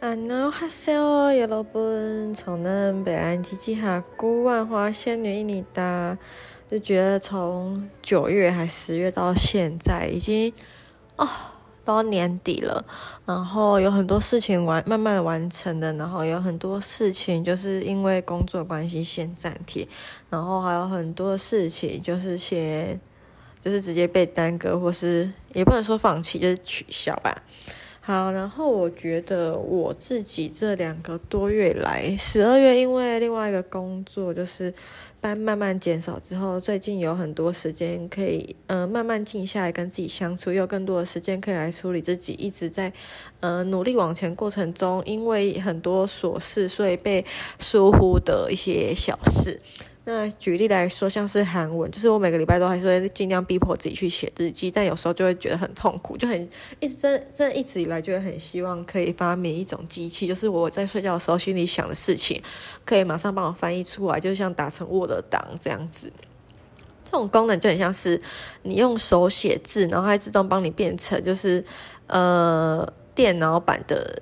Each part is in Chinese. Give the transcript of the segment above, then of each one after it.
安妞哈塞哦，여러분，从那北安吉吉哈古万花仙女印尼达，就觉得从九月还十月到现在，已经哦到年底了，然后有很多事情完慢慢完成的，然后有很多事情就是因为工作关系先暂停，然后还有很多事情就是先就是直接被耽搁，或是也不能说放弃，就是取消吧。 好，然后我觉得我自己这两个多月来，十二月因为另外一个工作就是班慢慢减少之后，最近有很多时间可以，呃，慢慢静下来跟自己相处，有更多的时间可以来处理自己一直在，呃，努力往前过程中，因为很多琐事，所以被疏忽的一些小事。那举例来说，像是韩文，就是我每个礼拜都还是会尽量逼迫自己去写日记，但有时候就会觉得很痛苦，就很一直真真一直以来就会很希望可以发明一种机器，就是我在睡觉的时候心里想的事情，可以马上帮我翻译出来，就像打成 Word 档这样子。这种功能就很像是你用手写字，然后它自动帮你变成就是呃电脑版的。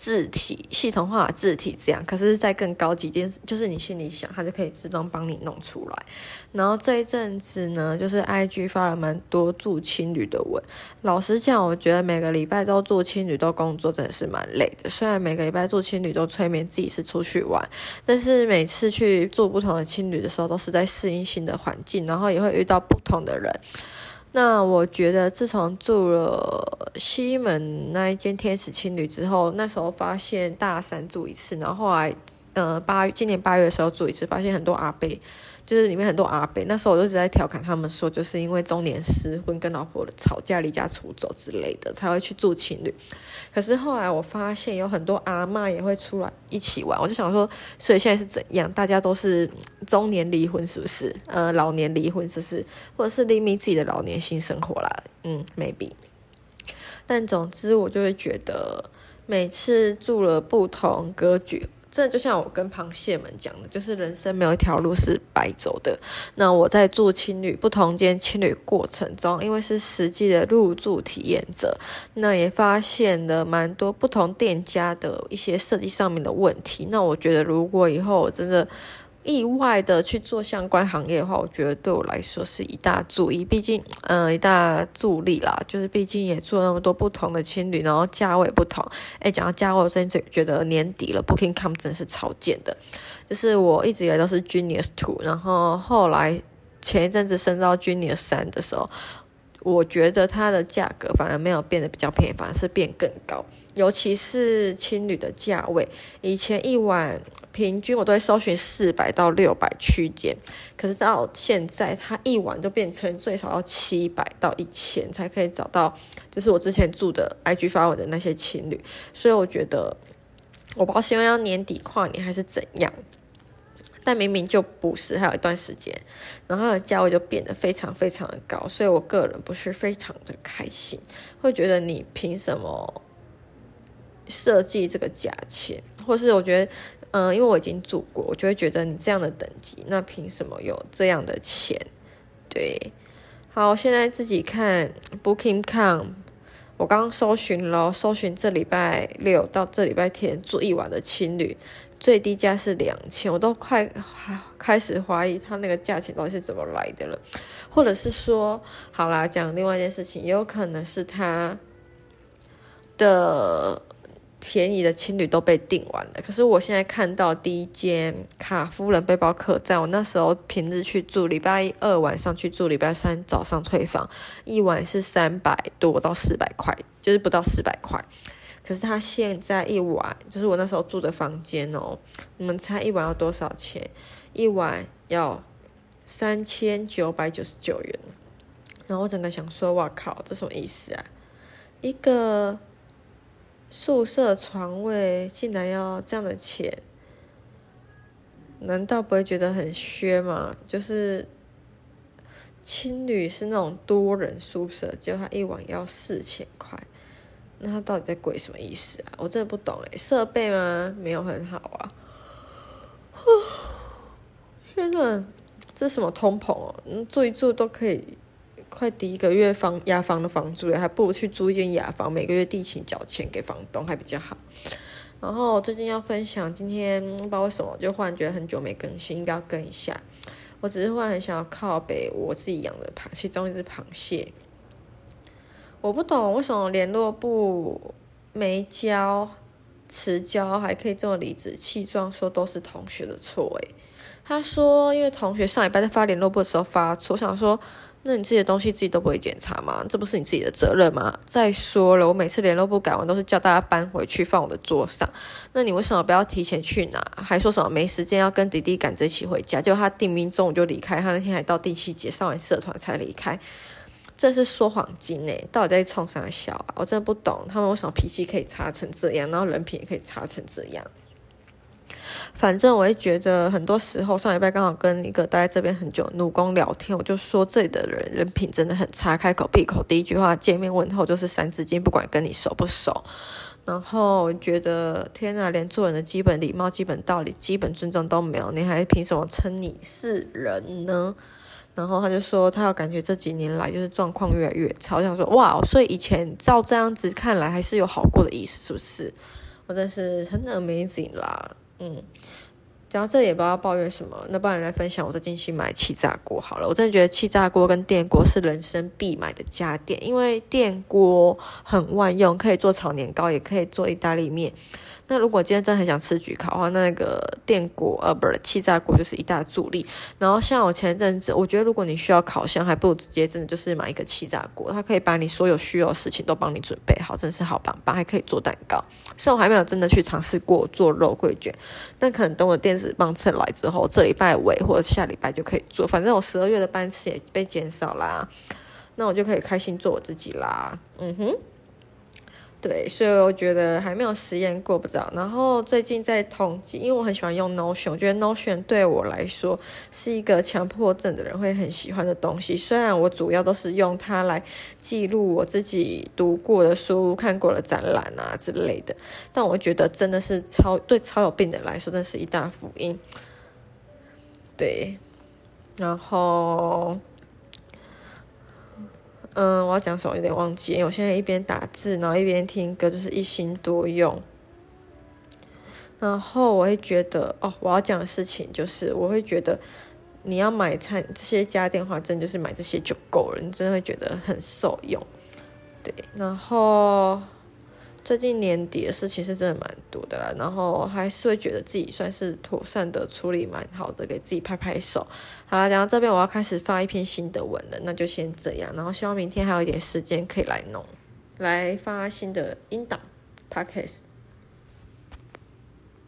字体系统化的字体这样，可是在更高级点，就是你心里想，它就可以自动帮你弄出来。然后这一阵子呢，就是 IG 发了蛮多住青旅的文。老实讲，我觉得每个礼拜都住青旅都工作，真的是蛮累的。虽然每个礼拜住青旅都催眠自己是出去玩，但是每次去住不同的青旅的时候，都是在适应新的环境，然后也会遇到不同的人。那我觉得，自从住了西门那一间天使青旅之后，那时候发现大三住一次，然后后来，呃，八今年八月的时候住一次，发现很多阿贝。就是里面很多阿伯，那时候我就一直在调侃他们说，就是因为中年失婚跟老婆吵架离家出走之类的，才会去住情侣。可是后来我发现有很多阿嬷也会出来一起玩，我就想说，所以现在是怎样？大家都是中年离婚是不是？呃，老年离婚是不是？或者是黎明自己的老年新生活啦？嗯，maybe。但总之，我就会觉得每次住了不同格局。这就像我跟螃蟹们讲的，就是人生没有一条路是白走的。那我在住青旅，不同间青旅过程中，因为是实际的入住体验者，那也发现了蛮多不同店家的一些设计上面的问题。那我觉得，如果以后我真的意外的去做相关行业的话，我觉得对我来说是一大助益，毕竟，呃，一大助力啦。就是毕竟也做那么多不同的青旅，然后价位不同。哎，讲到价位，我最近觉得年底了，Booking.com 真是超贱的。就是我一直以来都是 Genius Two，然后后来前一阵子升到 Genius 三的时候，我觉得它的价格反而没有变得比较便宜，反而是变更高。尤其是青旅的价位，以前一晚平均我都会搜寻四百到六百区间，可是到现在它一晚就变成最少要七百到一千才可以找到，就是我之前住的 IG 发文的那些情侣，所以我觉得我不知道是因为要年底跨年还是怎样，但明明就不是，还有一段时间，然后价位就变得非常非常的高，所以我个人不是非常的开心，会觉得你凭什么？设计这个价钱，或是我觉得，嗯、因为我已经住过，我就会觉得你这样的等级，那凭什么有这样的钱？对，好，现在自己看 Booking.com，我刚刚搜寻了，搜寻这礼拜六到这礼拜天住一晚的青旅，最低价是两千，我都快开始怀疑他那个价钱到底是怎么来的了，或者是说，好啦，讲另外一件事情，也有可能是他的。便宜的青旅都被订完了，可是我现在看到第一间卡夫人背包客栈，我那时候平日去住，礼拜二晚上去住，礼拜三早上退房，一晚是三百多到四百块，就是不到四百块。可是他现在一晚，就是我那时候住的房间哦，你们猜一晚要多少钱？一晚要三千九百九十九元。然后我整个想说，哇靠，这什么意思啊？一个。宿舍床位竟然要这样的钱，难道不会觉得很削吗？就是青旅是那种多人宿舍，就他一晚要四千块，那他到底在贵什么意思啊？我真的不懂诶，设备吗？没有很好啊。天哪，这什么通膨哦？嗯，住一住都可以。快抵一个月房雅房的房租了，还不如去租一间雅房，每个月定期缴钱给房东还比较好。然后最近要分享，今天不知道为什么就忽然觉得很久没更新，应该要更一下。我只是忽然很想要靠北我自己养的螃蟹，其中一只螃蟹。我不懂为什么联络簿没交、迟交，还可以这么理直气壮说都是同学的错诶。他说因为同学上礼拜在发联络簿的时候发错，我想说。那你自己的东西自己都不会检查吗？这不是你自己的责任吗？再说了，我每次联络簿改完都是叫大家搬回去放我的桌上，那你为什么不要提前去拿？还说什么没时间要跟弟弟赶着一起回家？结果他订明中午就离开，他那天还到第七节上完社团才离开，这是说谎精诶，到底在冲啥小啊？我真的不懂他们为什么脾气可以差成这样，然后人品也可以差成这样。反正我也觉得，很多时候上礼拜刚好跟一个待在这边很久的奴工聊天，我就说这里的人人品真的很差，开口闭口第一句话见面问候就是三字经，不管跟你熟不熟。然后我觉得天哪，连做人的基本礼貌、基本道理、基本尊重都没有，你还凭什么称你是人呢？然后他就说，他有感觉这几年来就是状况越来越差。我想说哇，所以以前照这样子看来还是有好过的意思，是不是？我真是很 amazing 啦。嗯，讲到这也不知道抱怨什么，那不然来分享我最近新买气炸锅好了。我真的觉得气炸锅跟电锅是人生必买的家电，因为电锅很万用，可以做炒年糕，也可以做意大利面。那如果今天真的很想吃焗烤的话，那那个电锅呃不是气炸锅就是一大助力。然后像我前阵子，我觉得如果你需要烤箱，还不如直接真的就是买一个气炸锅，它可以把你所有需要的事情都帮你准备好，真的是好棒棒，还可以做蛋糕。虽然我还没有真的去尝试过做肉桂卷，但可能等我电子磅秤来之后，这礼拜尾或者下礼拜就可以做。反正我十二月的班次也被减少啦，那我就可以开心做我自己啦。嗯哼。对，所以我觉得还没有实验过，不知道。然后最近在统计，因为我很喜欢用 Notion，我觉得 Notion 对我来说是一个强迫症的人会很喜欢的东西。虽然我主要都是用它来记录我自己读过的书、看过的展览啊之类的，但我觉得真的是超对超有病的人来说，真是一大福音。对，然后。嗯，我要讲什么有点忘记，因为我现在一边打字，然后一边听歌，就是一心多用。然后我会觉得，哦，我要讲的事情就是，我会觉得你要买菜这些家电话，真的就是买这些就够了，你真的会觉得很受用。对，然后。最近年底的事情是真的蛮多的啦，然后还是会觉得自己算是妥善的处理蛮好的，给自己拍拍手。好啦，讲到这边我要开始发一篇新的文了，那就先这样，然后希望明天还有一点时间可以来弄，来发新的音档 Podcast。